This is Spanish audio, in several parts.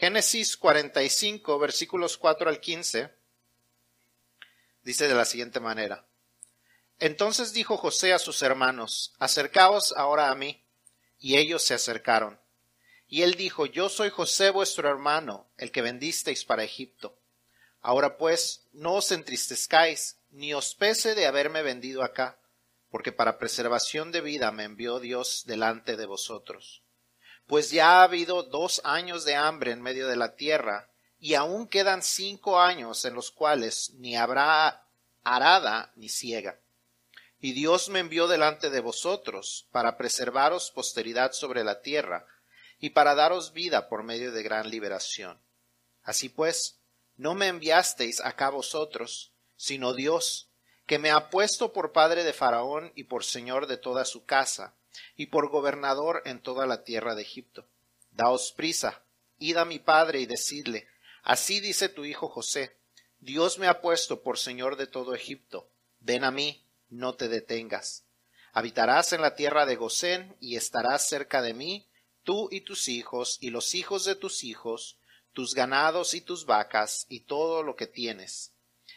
Génesis 45, versículos 4 al 15, dice de la siguiente manera. Entonces dijo José a sus hermanos, acercaos ahora a mí. Y ellos se acercaron. Y él dijo, yo soy José vuestro hermano, el que vendisteis para Egipto. Ahora pues, no os entristezcáis, ni os pese de haberme vendido acá, porque para preservación de vida me envió Dios delante de vosotros pues ya ha habido dos años de hambre en medio de la tierra, y aún quedan cinco años en los cuales ni habrá arada ni ciega. Y Dios me envió delante de vosotros para preservaros posteridad sobre la tierra, y para daros vida por medio de gran liberación. Así pues, no me enviasteis acá vosotros, sino Dios, que me ha puesto por padre de Faraón y por señor de toda su casa, y por gobernador en toda la tierra de Egipto. Daos prisa, id a mi padre y decidle, así dice tu hijo José, Dios me ha puesto por señor de todo Egipto, ven a mí, no te detengas. Habitarás en la tierra de Gosén y estarás cerca de mí, tú y tus hijos y los hijos de tus hijos, tus ganados y tus vacas y todo lo que tienes.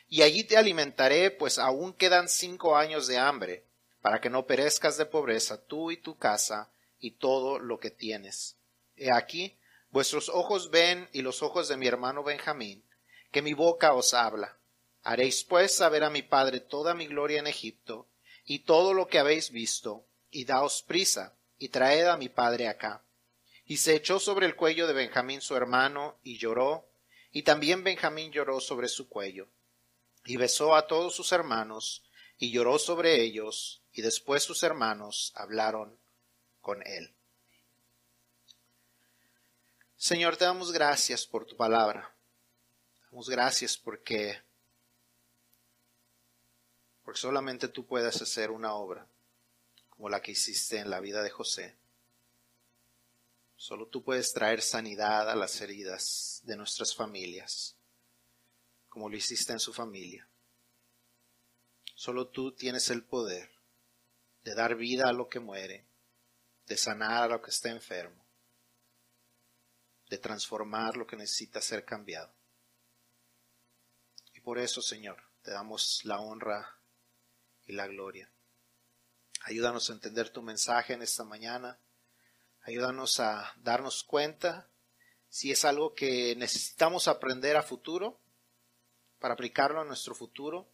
Y allí te alimentaré, pues aún quedan cinco años de hambre, para que no perezcas de pobreza tú y tu casa y todo lo que tienes. He aquí, vuestros ojos ven y los ojos de mi hermano Benjamín, que mi boca os habla. Haréis pues saber a mi padre toda mi gloria en Egipto, y todo lo que habéis visto, y daos prisa, y traed a mi padre acá. Y se echó sobre el cuello de Benjamín su hermano, y lloró, y también Benjamín lloró sobre su cuello. Y besó a todos sus hermanos, y lloró sobre ellos, y después sus hermanos hablaron con él. Señor, te damos gracias por tu palabra. Damos gracias porque, porque solamente tú puedes hacer una obra como la que hiciste en la vida de José. Solo tú puedes traer sanidad a las heridas de nuestras familias, como lo hiciste en su familia. Solo tú tienes el poder de dar vida a lo que muere, de sanar a lo que está enfermo, de transformar lo que necesita ser cambiado. Y por eso, Señor, te damos la honra y la gloria. Ayúdanos a entender tu mensaje en esta mañana. Ayúdanos a darnos cuenta si es algo que necesitamos aprender a futuro para aplicarlo a nuestro futuro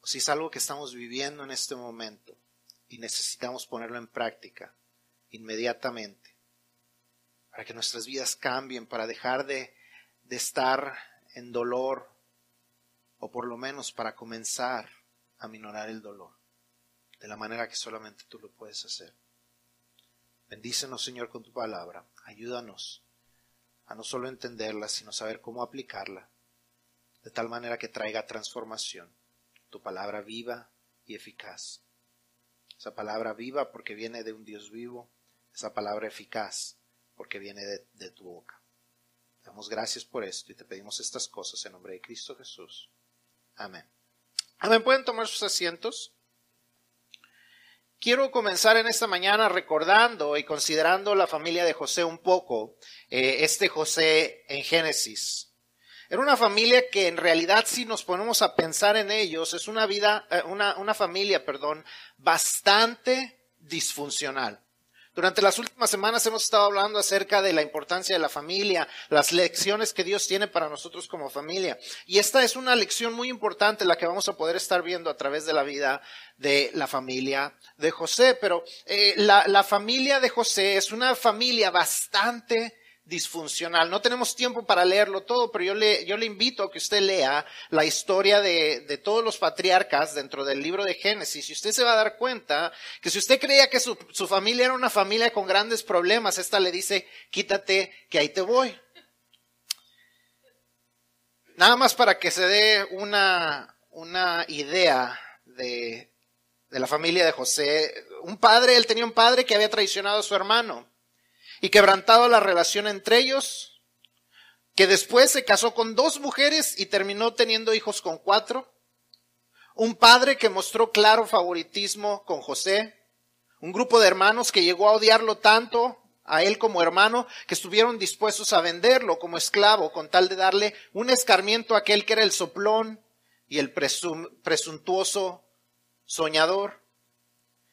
o si es algo que estamos viviendo en este momento y necesitamos ponerlo en práctica inmediatamente para que nuestras vidas cambien, para dejar de, de estar en dolor o por lo menos para comenzar a minorar el dolor de la manera que solamente tú lo puedes hacer. Bendícenos, Señor, con tu palabra. Ayúdanos a no solo entenderla, sino saber cómo aplicarla, de tal manera que traiga transformación. Tu palabra viva y eficaz esa palabra viva porque viene de un Dios vivo, esa palabra eficaz porque viene de, tu boca. Damos gracias por esto y te pedimos estas cosas en nombre de Cristo Jesús. Amén. Amén. ¿Pueden tomar sus asientos? Quiero comenzar en esta mañana recordando y considerando la familia de José un poco, eh, este José en Génesis. Era una familia que en realidad si nos ponemos a pensar en ellos es una vida, eh, una, una familia, perdón, bastante disfuncional. Durante las últimas semanas hemos estado hablando acerca de la importancia de la familia, las lecciones que Dios tiene para nosotros como familia. Y esta es una lección muy importante la que vamos a poder estar viendo a través de la vida de la familia de José. Pero eh, la, la familia de José es una familia bastante disfuncional. No tenemos tiempo para leerlo todo, pero yo le, yo le invito a que usted lea la historia de, de, todos los patriarcas dentro del libro de Génesis y usted se va a dar cuenta que si usted creía que su, su familia era una familia con grandes problemas, esta le dice, quítate que ahí te voy. Nada más para que se dé una, una idea de, de la familia de José. Un padre, él tenía un padre que había traicionado a su hermano y quebrantado la relación entre ellos, que después se casó con dos mujeres y terminó teniendo hijos con cuatro, un padre que mostró claro favoritismo con José, un grupo de hermanos que llegó a odiarlo tanto a él como hermano que estuvieron dispuestos a venderlo como esclavo con tal de darle un escarmiento a aquel que era el soplón y el presuntuoso soñador.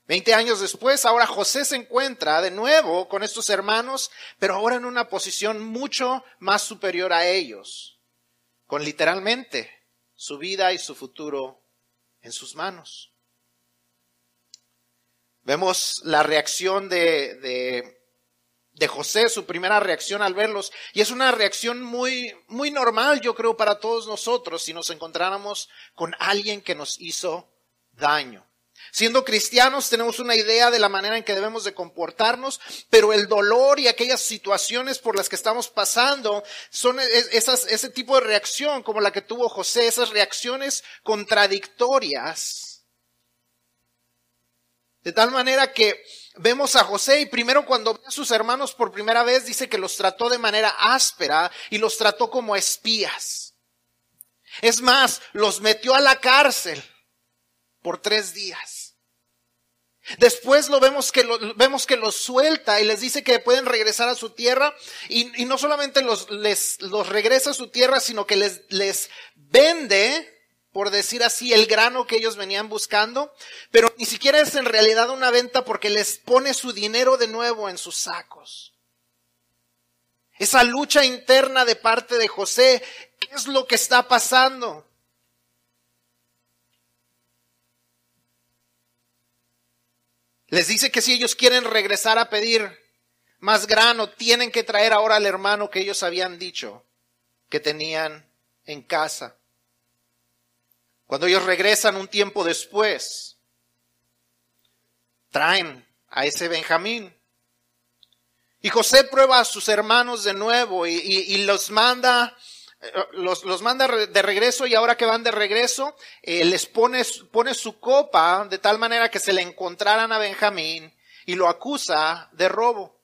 Veinte años después, ahora José se encuentra de nuevo con estos hermanos, pero ahora en una posición mucho más superior a ellos, con literalmente su vida y su futuro en sus manos. Vemos la reacción de, de, de, José, su primera reacción al verlos, y es una reacción muy, muy normal, yo creo, para todos nosotros si nos encontráramos con alguien que nos hizo daño. Siendo cristianos tenemos una idea de la manera en que debemos de comportarnos, pero el dolor y aquellas situaciones por las que estamos pasando son esas, ese tipo de reacción como la que tuvo José, esas reacciones contradictorias. De tal manera que vemos a José y primero cuando ve a sus hermanos por primera vez dice que los trató de manera áspera y los trató como espías. Es más, los metió a la cárcel por tres días. Después lo vemos que lo, vemos que los suelta y les dice que pueden regresar a su tierra y, y no solamente los, les, los regresa a su tierra, sino que les, les vende, por decir así, el grano que ellos venían buscando, pero ni siquiera es en realidad una venta porque les pone su dinero de nuevo en sus sacos. Esa lucha interna de parte de José, ¿qué es lo que está pasando? Les dice que si ellos quieren regresar a pedir más grano, tienen que traer ahora al hermano que ellos habían dicho que tenían en casa. Cuando ellos regresan un tiempo después, traen a ese Benjamín. Y José prueba a sus hermanos de nuevo y, y los manda los, los, manda de regreso y ahora que van de regreso, eh, les pone, pone su copa de tal manera que se le encontraran a Benjamín y lo acusa de robo.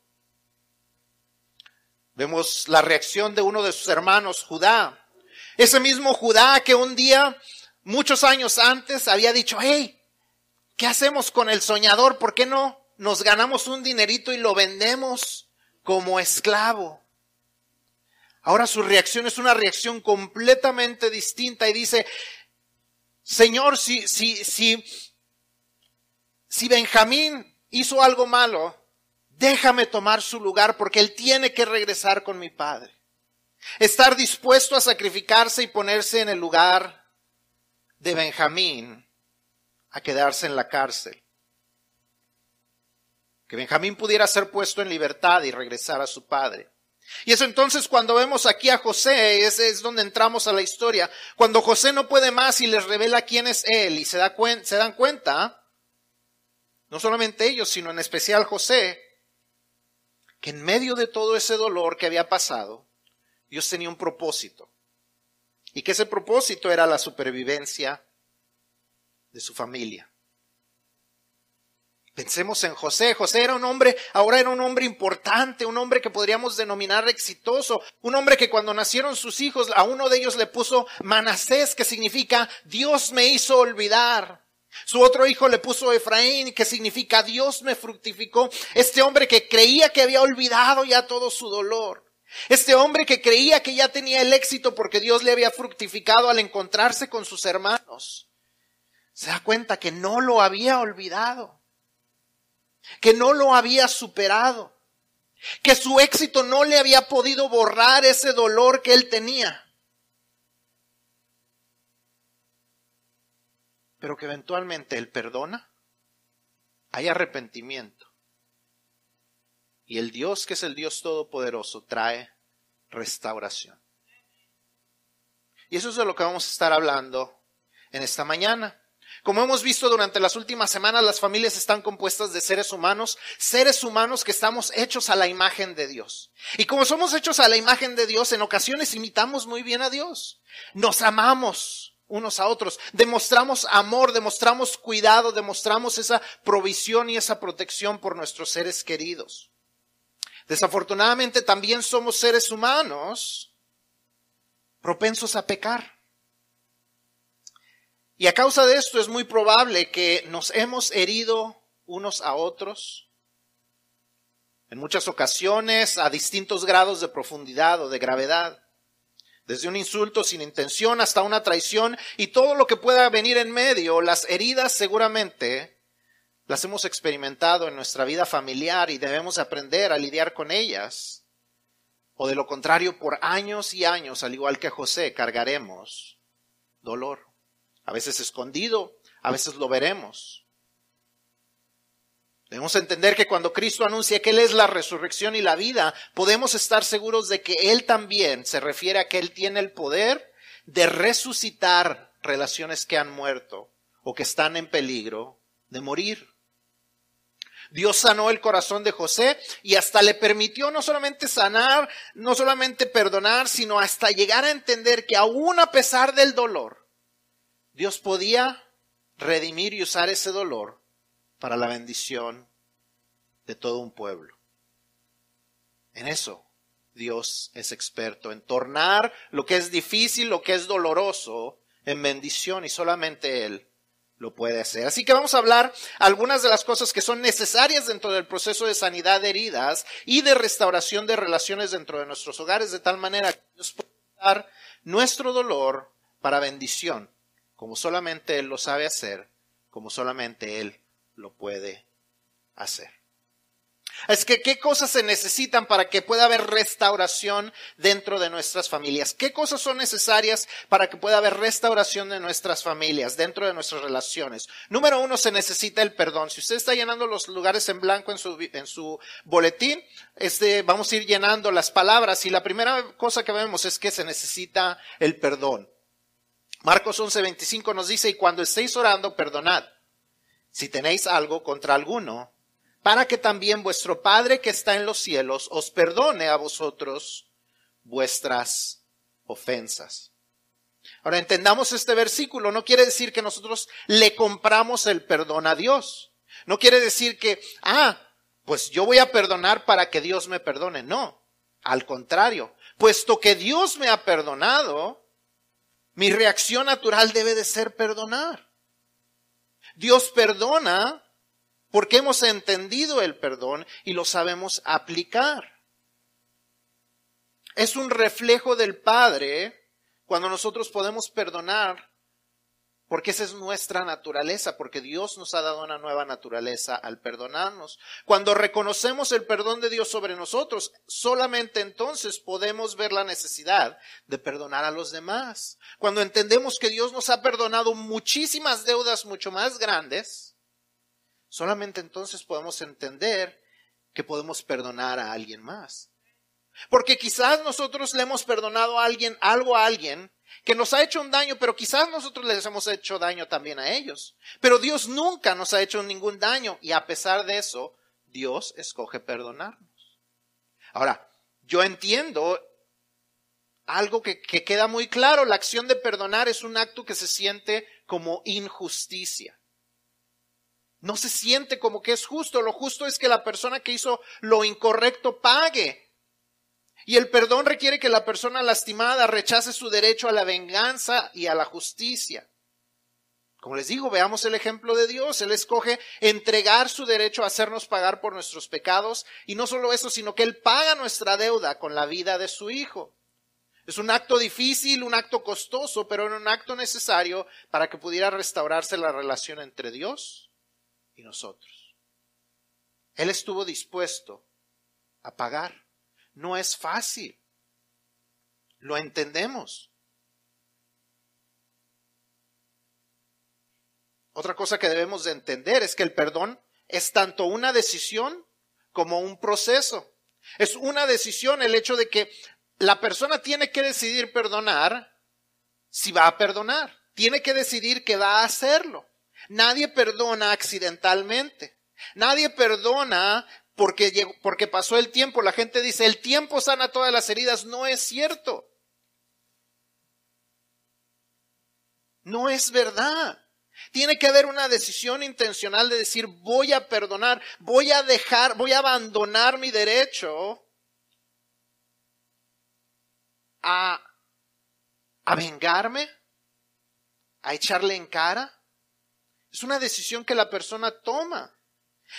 Vemos la reacción de uno de sus hermanos, Judá. Ese mismo Judá que un día, muchos años antes, había dicho, hey, ¿qué hacemos con el soñador? ¿Por qué no nos ganamos un dinerito y lo vendemos como esclavo? Ahora su reacción es una reacción completamente distinta y dice, Señor, si, si, si, si Benjamín hizo algo malo, déjame tomar su lugar porque él tiene que regresar con mi padre. Estar dispuesto a sacrificarse y ponerse en el lugar de Benjamín a quedarse en la cárcel. Que Benjamín pudiera ser puesto en libertad y regresar a su padre. Y eso entonces cuando vemos aquí a José, ese es donde entramos a la historia. Cuando José no puede más y les revela quién es él y se, da se dan cuenta, no solamente ellos, sino en especial José, que en medio de todo ese dolor que había pasado, Dios tenía un propósito. Y que ese propósito era la supervivencia de su familia. Pensemos en José. José era un hombre, ahora era un hombre importante, un hombre que podríamos denominar exitoso, un hombre que cuando nacieron sus hijos, a uno de ellos le puso Manasés, que significa Dios me hizo olvidar. Su otro hijo le puso Efraín, que significa Dios me fructificó. Este hombre que creía que había olvidado ya todo su dolor. Este hombre que creía que ya tenía el éxito porque Dios le había fructificado al encontrarse con sus hermanos. Se da cuenta que no lo había olvidado que no lo había superado, que su éxito no le había podido borrar ese dolor que él tenía, pero que eventualmente él perdona, hay arrepentimiento. Y el Dios que es el Dios Todopoderoso trae restauración. Y eso es de lo que vamos a estar hablando en esta mañana. Como hemos visto durante las últimas semanas, las familias están compuestas de seres humanos, seres humanos que estamos hechos a la imagen de Dios. Y como somos hechos a la imagen de Dios, en ocasiones imitamos muy bien a Dios. Nos amamos unos a otros, demostramos amor, demostramos cuidado, demostramos esa provisión y esa protección por nuestros seres queridos. Desafortunadamente también somos seres humanos propensos a pecar. Y a causa de esto es muy probable que nos hemos herido unos a otros en muchas ocasiones a distintos grados de profundidad o de gravedad. Desde un insulto sin intención hasta una traición y todo lo que pueda venir en medio, las heridas seguramente las hemos experimentado en nuestra vida familiar y debemos aprender a lidiar con ellas. O de lo contrario, por años y años, al igual que José, cargaremos dolor. A veces escondido, a veces lo veremos. Debemos entender que cuando Cristo anuncia que Él es la resurrección y la vida, podemos estar seguros de que Él también se refiere a que Él tiene el poder de resucitar relaciones que han muerto o que están en peligro de morir. Dios sanó el corazón de José y hasta le permitió no solamente sanar, no solamente perdonar, sino hasta llegar a entender que aún a pesar del dolor, Dios podía redimir y usar ese dolor para la bendición de todo un pueblo. En eso Dios es experto, en tornar lo que es difícil, lo que es doloroso, en bendición y solamente Él lo puede hacer. Así que vamos a hablar algunas de las cosas que son necesarias dentro del proceso de sanidad de heridas y de restauración de relaciones dentro de nuestros hogares, de tal manera que Dios pueda usar nuestro dolor para bendición, como solamente Él lo sabe hacer, como solamente Él lo puede hacer. Es que, ¿qué cosas se necesitan para que pueda haber restauración dentro de nuestras familias? ¿Qué cosas son necesarias para que pueda haber restauración de nuestras familias, dentro de nuestras relaciones? Número uno, se necesita el perdón. Si usted está llenando los lugares en blanco en su, en su boletín, este, vamos a ir llenando las palabras y la primera cosa que vemos es que se necesita el perdón. Marcos 11:25 nos dice, y cuando estéis orando, perdonad si tenéis algo contra alguno, para que también vuestro Padre que está en los cielos os perdone a vosotros vuestras ofensas. Ahora entendamos este versículo, no quiere decir que nosotros le compramos el perdón a Dios. No quiere decir que, ah, pues yo voy a perdonar para que Dios me perdone. No, al contrario, puesto que Dios me ha perdonado, mi reacción natural debe de ser perdonar. Dios perdona porque hemos entendido el perdón y lo sabemos aplicar. Es un reflejo del Padre cuando nosotros podemos perdonar porque esa es nuestra naturaleza, porque Dios nos ha dado una nueva naturaleza al perdonarnos. Cuando reconocemos el perdón de Dios sobre nosotros, solamente entonces podemos ver la necesidad de perdonar a los demás. Cuando entendemos que Dios nos ha perdonado muchísimas deudas mucho más grandes, solamente entonces podemos entender que podemos perdonar a alguien más. Porque quizás nosotros le hemos perdonado a alguien, algo a alguien, que nos ha hecho un daño, pero quizás nosotros les hemos hecho daño también a ellos. Pero Dios nunca nos ha hecho ningún daño y a pesar de eso, Dios escoge perdonarnos. Ahora, yo entiendo algo que, que queda muy claro, la acción de perdonar es un acto que se siente como injusticia. No se siente como que es justo, lo justo es que la persona que hizo lo incorrecto pague y el perdón requiere que la persona lastimada rechace su derecho a la venganza y a la justicia. Como les digo, veamos el ejemplo de Dios. Él escoge entregar su derecho a hacernos pagar por nuestros pecados. Y no solo eso, sino que Él paga nuestra deuda con la vida de su Hijo. Es un acto difícil, un acto costoso, pero era un acto necesario para que pudiera restaurarse la relación entre Dios y nosotros. Él estuvo dispuesto a pagar no es fácil. Lo entendemos. Otra cosa que debemos de entender es que el perdón es tanto una decisión como un proceso. Es una decisión el hecho de que la persona tiene que decidir perdonar si va a perdonar. Tiene que decidir que va a hacerlo. Nadie perdona accidentalmente. Nadie perdona porque, porque pasó el tiempo. La gente dice, el tiempo sana todas las heridas. No es cierto. No es verdad. Tiene que haber una decisión intencional de decir, voy a perdonar, voy a dejar, voy a abandonar mi derecho a, a vengarme, a echarle en cara. Es una decisión que la persona toma.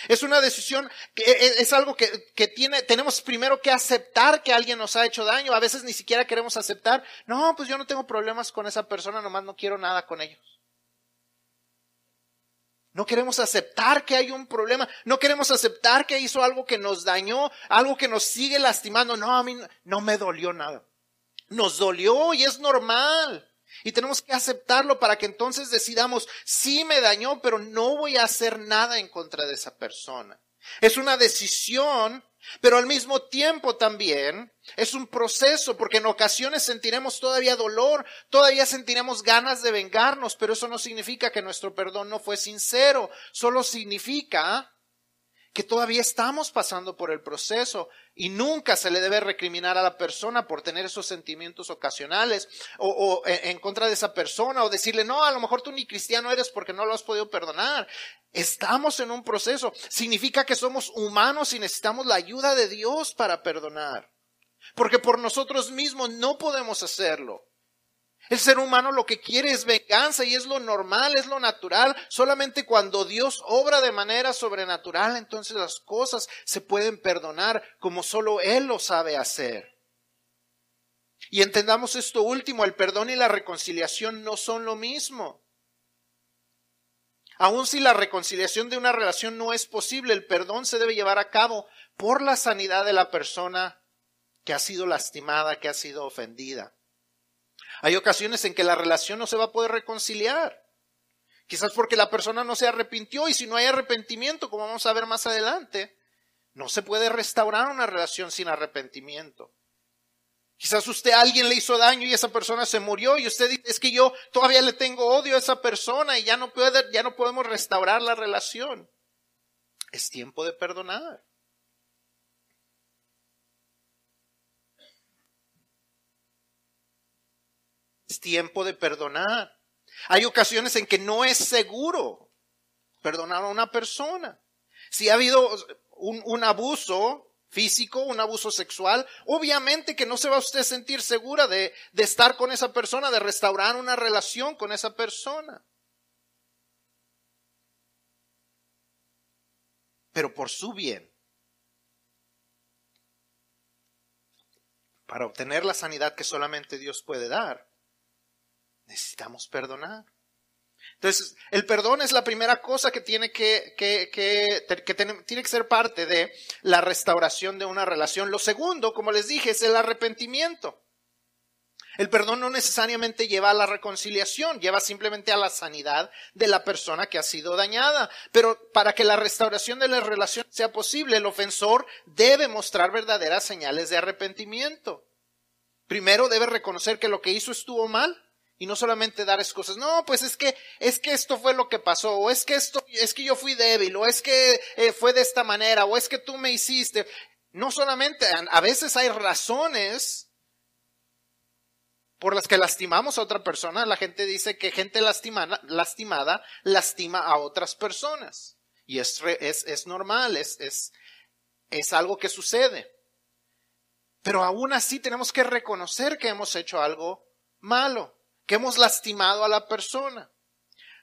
Es una decisión que e, e, es algo que, tiene, tenemos primero que aceptar que alguien nos ha hecho daño. A veces ni siquiera queremos aceptar. No, pues yo no tengo problemas con esa persona, nomás no quiero nada con ellos. No queremos aceptar que hay un problema. No queremos aceptar que hizo algo que nos dañó, algo que nos sigue lastimando. No, a mí no me dolió nada. Nos dolió y es normal. Y tenemos que aceptarlo para que entonces decidamos, sí me dañó, pero no voy a hacer nada en contra de esa persona. Es una decisión, pero al mismo tiempo también es un proceso, porque en ocasiones sentiremos todavía dolor, todavía sentiremos ganas de vengarnos, pero eso no significa que nuestro perdón no fue sincero, solo significa que todavía estamos pasando por el proceso y nunca se le debe recriminar a la persona por tener esos sentimientos ocasionales o, en contra de esa persona o decirle, no, a lo mejor tú ni cristiano eres porque no lo has podido perdonar. Estamos en un proceso. Significa que somos humanos y necesitamos la ayuda de Dios para perdonar. Porque por nosotros mismos no podemos hacerlo. El ser humano lo que quiere es venganza y es lo normal, es lo natural. Solamente cuando Dios obra de manera sobrenatural, entonces las cosas se pueden perdonar como solo Él lo sabe hacer. Y entendamos esto último, el perdón y la reconciliación no son lo mismo. Aun si la reconciliación de una relación no es posible, el perdón se debe llevar a cabo por la sanidad de la persona que ha sido lastimada, que ha sido ofendida. Hay ocasiones en que la relación no se va a poder reconciliar. Quizás porque la persona no se arrepintió y si no hay arrepentimiento, como vamos a ver más adelante, no se puede restaurar una relación sin arrepentimiento. Quizás usted a alguien le hizo daño y esa persona se murió y usted dice, es que yo todavía le tengo odio a esa persona y ya no, puede, ya no podemos restaurar la relación. Es tiempo de perdonar. Es tiempo de perdonar. Hay ocasiones en que no es seguro perdonar a una persona. Si ha habido un, abuso físico, un abuso sexual, obviamente que no se va a usted sentir segura de estar con esa persona, de restaurar una relación con esa persona. Pero por su bien, para obtener la sanidad que solamente Dios puede dar, necesitamos perdonar. Entonces, el perdón es la primera cosa que tiene que, que, que, tiene, que ser parte de la restauración de una relación. Lo segundo, como les dije, es el arrepentimiento. El perdón no necesariamente lleva a la reconciliación, lleva simplemente a la sanidad de la persona que ha sido dañada. Pero para que la restauración de la relación sea posible, el ofensor debe mostrar verdaderas señales de arrepentimiento. Primero debe reconocer que lo que hizo estuvo mal y no solamente dar excusas. No, pues es que, es que esto fue lo que pasó, o es que esto, es que yo fui débil, o es que eh, fue de esta manera, o es que tú me hiciste. No solamente, a veces hay razones por las que lastimamos a otra persona. La gente dice que gente lastimada, lastimada lastima a otras personas. Y es, es, es normal, es, es, es algo que sucede. Pero aún así tenemos que reconocer que hemos hecho algo malo que hemos lastimado a la persona.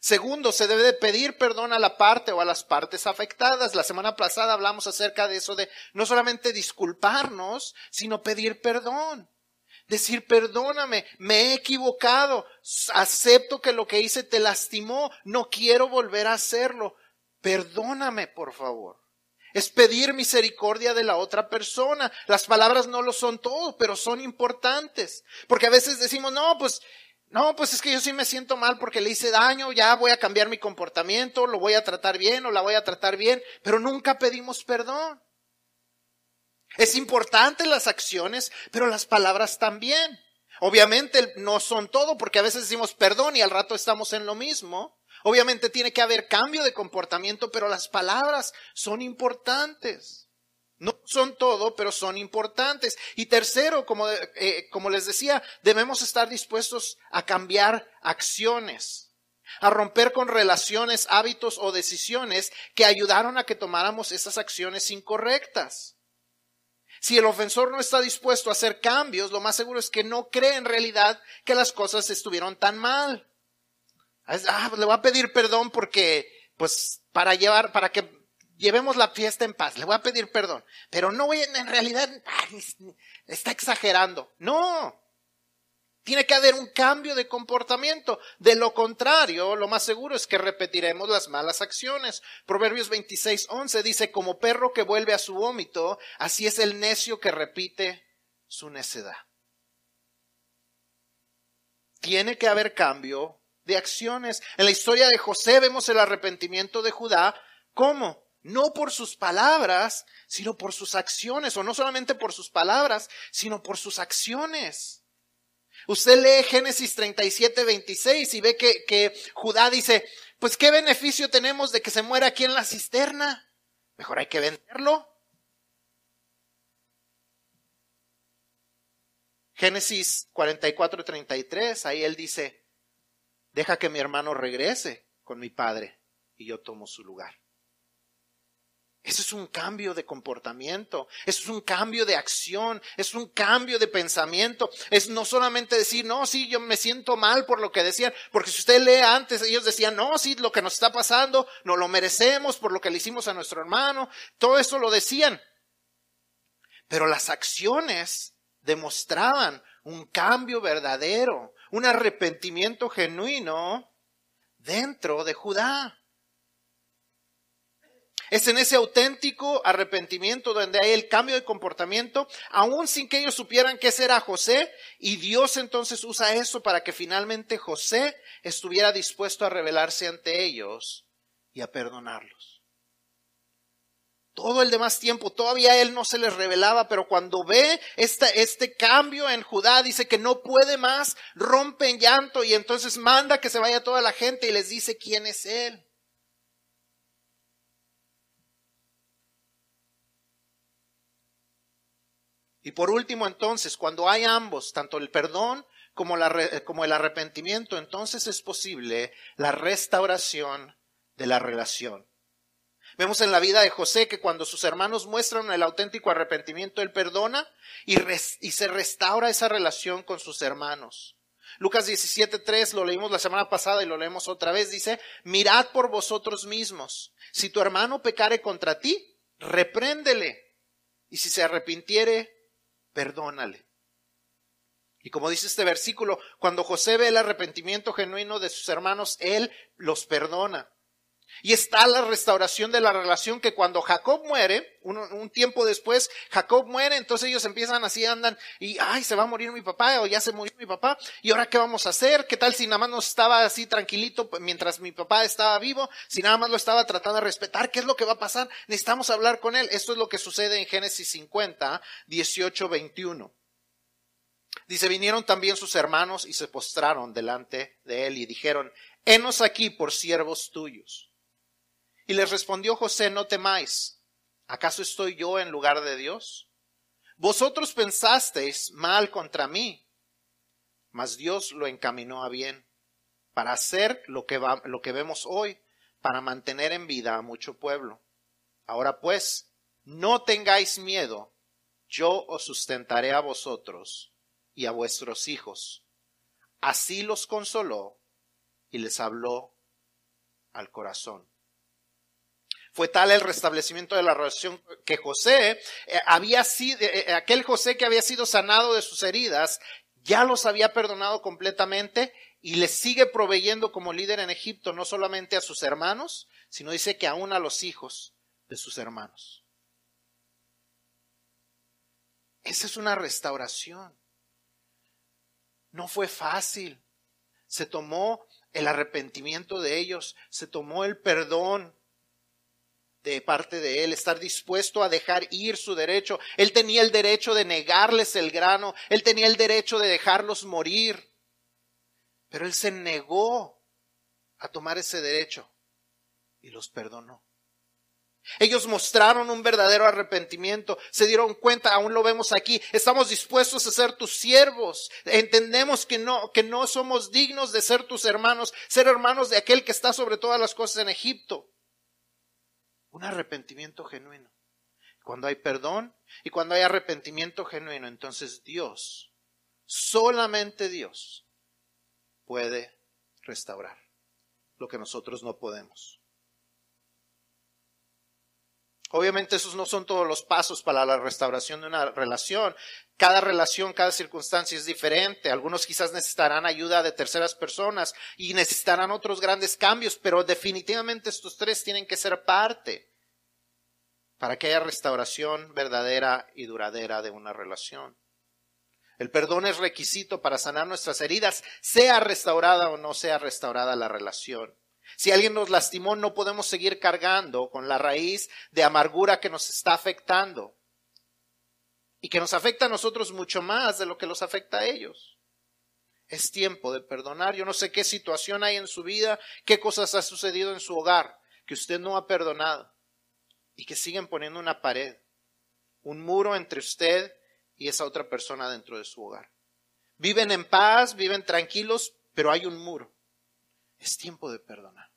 Segundo, se debe de pedir perdón a la parte o a las partes afectadas. La semana pasada hablamos acerca de eso de no solamente disculparnos, sino pedir perdón. Decir, perdóname, me he equivocado, acepto que lo que hice te lastimó, no quiero volver a hacerlo. Perdóname, por favor. Es pedir misericordia de la otra persona. Las palabras no lo son todo, pero son importantes. Porque a veces decimos, no, pues no, pues es que yo sí me siento mal porque le hice daño, ya voy a cambiar mi comportamiento, lo voy a tratar bien o la voy a tratar bien, pero nunca pedimos perdón. Es importante las acciones, pero las palabras también. Obviamente no son todo porque a veces decimos perdón y al rato estamos en lo mismo. Obviamente tiene que haber cambio de comportamiento, pero las palabras son importantes. No son todo, pero son importantes. Y tercero, como, eh, como les decía, debemos estar dispuestos a cambiar acciones, a romper con relaciones, hábitos o decisiones que ayudaron a que tomáramos esas acciones incorrectas. Si el ofensor no está dispuesto a hacer cambios, lo más seguro es que no cree en realidad que las cosas estuvieron tan mal. Ah, le voy a pedir perdón porque, pues, para llevar, para que llevemos la fiesta en paz, le voy a pedir perdón, pero no voy, en realidad, está exagerando. No, tiene que haber un cambio de comportamiento. De lo contrario, lo más seguro es que repetiremos las malas acciones. Proverbios 26, 11 dice, como perro que vuelve a su vómito, así es el necio que repite su necedad. Tiene que haber cambio de acciones. En la historia de José vemos el arrepentimiento de Judá. ¿Cómo? No por sus palabras, sino por sus acciones. O no solamente por sus palabras, sino por sus acciones. Usted lee Génesis 37, 26 y ve que, Judá dice, pues qué beneficio tenemos de que se muera aquí en la cisterna. Mejor hay que venderlo. Génesis 44, 33, ahí él dice, deja que mi hermano regrese con mi padre y yo tomo su lugar. Eso es un cambio de comportamiento, eso es un cambio de acción, es un cambio de pensamiento. Es no solamente decir, no, sí, yo me siento mal por lo que decían, porque si usted lee antes, ellos decían, no, sí, lo que nos está pasando, no lo merecemos por lo que le hicimos a nuestro hermano, todo eso lo decían. Pero las acciones demostraban un cambio verdadero, un arrepentimiento genuino dentro de Judá. Es en ese auténtico arrepentimiento donde hay el cambio de comportamiento, aún sin que ellos supieran que ese era José, y Dios entonces usa eso para que finalmente José estuviera dispuesto a revelarse ante ellos y a perdonarlos. Todo el demás tiempo, todavía él no se les revelaba, pero cuando ve este cambio en Judá, dice que no puede más, rompe en llanto y entonces manda que se vaya toda la gente y les dice quién es él. Y por último, entonces, cuando hay ambos, tanto el perdón como, la, como el arrepentimiento, entonces es posible la restauración de la relación. Vemos en la vida de José que cuando sus hermanos muestran el auténtico arrepentimiento, él perdona y, y se restaura esa relación con sus hermanos. Lucas 17.3 lo leímos la semana pasada y lo leemos otra vez. Dice, mirad por vosotros mismos. Si tu hermano pecare contra ti, repréndele. Y si se arrepintiere, perdónale. Y como dice este versículo, cuando José ve el arrepentimiento genuino de sus hermanos, él los perdona. Y está la restauración de la relación que cuando Jacob muere, un, tiempo después, Jacob muere, entonces ellos empiezan así, andan, y ay, se va a morir mi papá, o ya se murió mi papá, y ahora qué vamos a hacer, qué tal si nada más no estaba así tranquilito mientras mi papá estaba vivo, si nada más lo estaba tratando de respetar, qué es lo que va a pasar, necesitamos hablar con él. Esto es lo que sucede en Génesis 50, 18, 21. Dice, vinieron también sus hermanos y se postraron delante de él y dijeron, henos aquí por siervos tuyos. Y les respondió José, no temáis, ¿acaso estoy yo en lugar de Dios? Vosotros pensasteis mal contra mí, mas Dios lo encaminó a bien, para hacer lo que, lo que vemos hoy, para mantener en vida a mucho pueblo. Ahora pues, no tengáis miedo, yo os sustentaré a vosotros y a vuestros hijos. Así los consoló y les habló al corazón. Fue tal el restablecimiento de la relación que José eh, había sido, eh, eh, aquel José que había sido sanado de sus heridas, ya los había perdonado completamente y les sigue proveyendo como líder en Egipto no solamente a sus hermanos, sino dice que aún a los hijos de sus hermanos. Esa es una restauración. No fue fácil. Se tomó el arrepentimiento de ellos, se tomó el perdón de parte de él, estar dispuesto a dejar ir su derecho. Él tenía el derecho de negarles el grano, él tenía el derecho de dejarlos morir, pero él se negó a tomar ese derecho y los perdonó. Ellos mostraron un verdadero arrepentimiento, se dieron cuenta, aún lo vemos aquí, estamos dispuestos a ser tus siervos, entendemos que no, que no somos dignos de ser tus hermanos, ser hermanos de aquel que está sobre todas las cosas en Egipto. Un arrepentimiento genuino. Cuando hay perdón y cuando hay arrepentimiento genuino, entonces Dios, solamente Dios, puede restaurar lo que nosotros no podemos. Obviamente esos no son todos los pasos para la restauración de una relación. Cada relación, cada circunstancia es diferente. Algunos quizás necesitarán ayuda de terceras personas y necesitarán otros grandes cambios, pero definitivamente estos tres tienen que ser parte para que haya restauración verdadera y duradera de una relación. El perdón es requisito para sanar nuestras heridas, sea restaurada o no sea restaurada la relación. Si alguien nos lastimó, no podemos seguir cargando con la raíz de amargura que nos está afectando y que nos afecta a nosotros mucho más de lo que los afecta a ellos. Es tiempo de perdonar. Yo no sé qué situación hay en su vida, qué cosas ha sucedido en su hogar que usted no ha perdonado y que siguen poniendo una pared, un muro entre usted y esa otra persona dentro de su hogar. Viven en paz, viven tranquilos, pero hay un muro. Es tiempo de perdonar.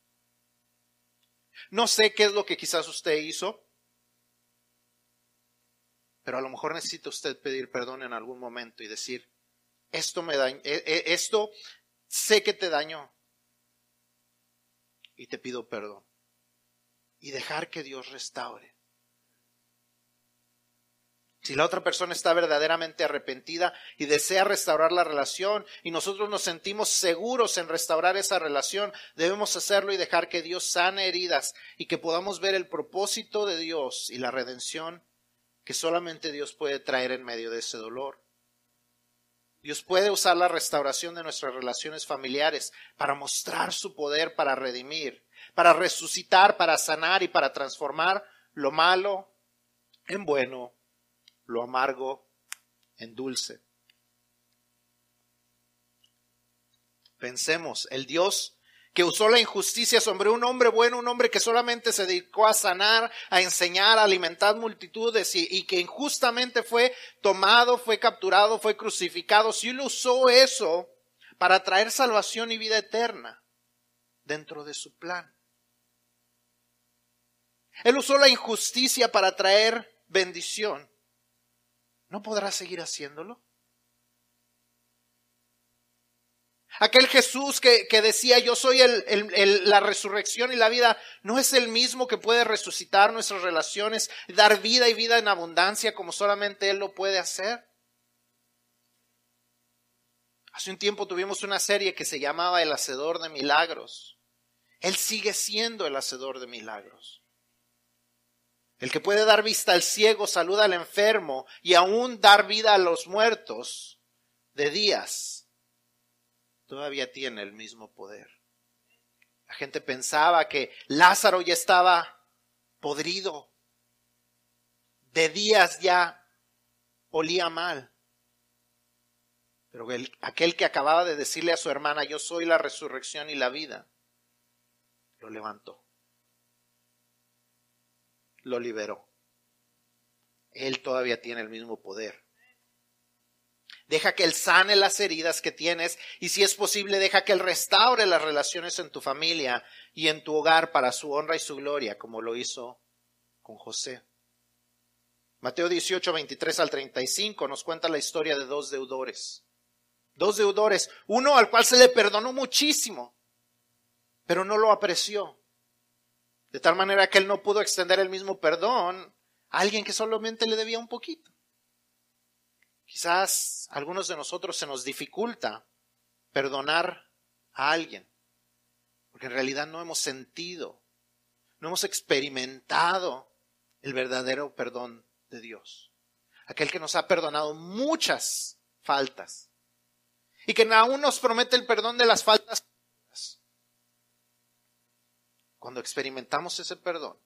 No sé qué es lo que quizás usted hizo, pero a lo mejor necesita usted pedir perdón en algún momento y decir, esto me dañó, e, e, esto sé que te dañó y te pido perdón. Y dejar que Dios restaure. Si la otra persona está verdaderamente arrepentida y desea restaurar la relación y nosotros nos sentimos seguros en restaurar esa relación, debemos hacerlo y dejar que Dios sane heridas y que podamos ver el propósito de Dios y la redención que solamente Dios puede traer en medio de ese dolor. Dios puede usar la restauración de nuestras relaciones familiares para mostrar su poder, para redimir, para resucitar, para sanar y para transformar lo malo en bueno lo amargo en dulce. Pensemos, el Dios que usó la injusticia sobre un hombre bueno, un hombre que solamente se dedicó a sanar, a enseñar, a alimentar multitudes y, y, que injustamente fue tomado, fue capturado, fue crucificado, si él usó eso para traer salvación y vida eterna dentro de su plan. Él usó la injusticia para traer bendición. ¿no podrá seguir haciéndolo? Aquel Jesús que, decía yo soy el, la resurrección y la vida, ¿no es el mismo que puede resucitar nuestras relaciones, dar vida y vida en abundancia como solamente Él lo puede hacer? Hace un tiempo tuvimos una serie que se llamaba El Hacedor de Milagros. Él sigue siendo el Hacedor de Milagros. El que puede dar vista al ciego, saluda al enfermo y aún dar vida a los muertos de días, todavía tiene el mismo poder. La gente pensaba que Lázaro ya estaba podrido, de días ya olía mal. Pero aquel que acababa de decirle a su hermana, yo soy la resurrección y la vida, lo levantó lo liberó. Él todavía tiene el mismo poder. Deja que Él sane las heridas que tienes y si es posible, deja que Él restaure las relaciones en tu familia y en tu hogar para su honra y su gloria, como lo hizo con José. Mateo 18, 23 al 35 nos cuenta la historia de dos deudores. Dos deudores, uno al cual se le perdonó muchísimo, pero no lo apreció. De tal manera que él no pudo extender el mismo perdón a alguien que solamente le debía un poquito. Quizás a algunos de nosotros se nos dificulta perdonar a alguien, porque en realidad no hemos sentido, no hemos experimentado el verdadero perdón de Dios. Aquel que nos ha perdonado muchas faltas y que aún nos promete el perdón de las faltas cuando experimentamos ese perdón,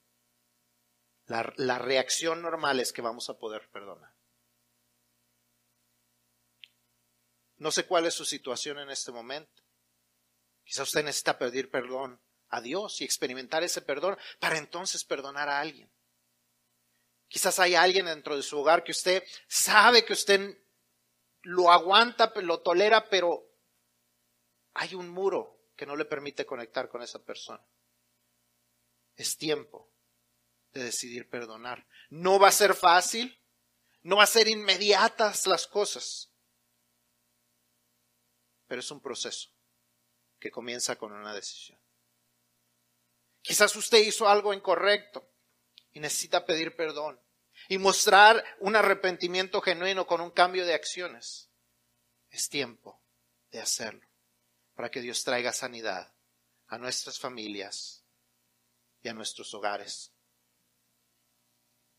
la, reacción normal es que vamos a poder perdonar. No sé cuál es su situación en este momento. Quizá usted necesita pedir perdón a Dios y experimentar ese perdón para entonces perdonar a alguien. Quizás hay alguien dentro de su hogar que usted sabe que usted lo aguanta, lo tolera, pero hay un muro que no le permite conectar con esa persona. Es tiempo de decidir perdonar. No va a ser fácil, no va a ser inmediatas las cosas, pero es un proceso que comienza con una decisión. Quizás usted hizo algo incorrecto y necesita pedir perdón y mostrar un arrepentimiento genuino con un cambio de acciones. Es tiempo de hacerlo para que Dios traiga sanidad a nuestras familias y a nuestros hogares.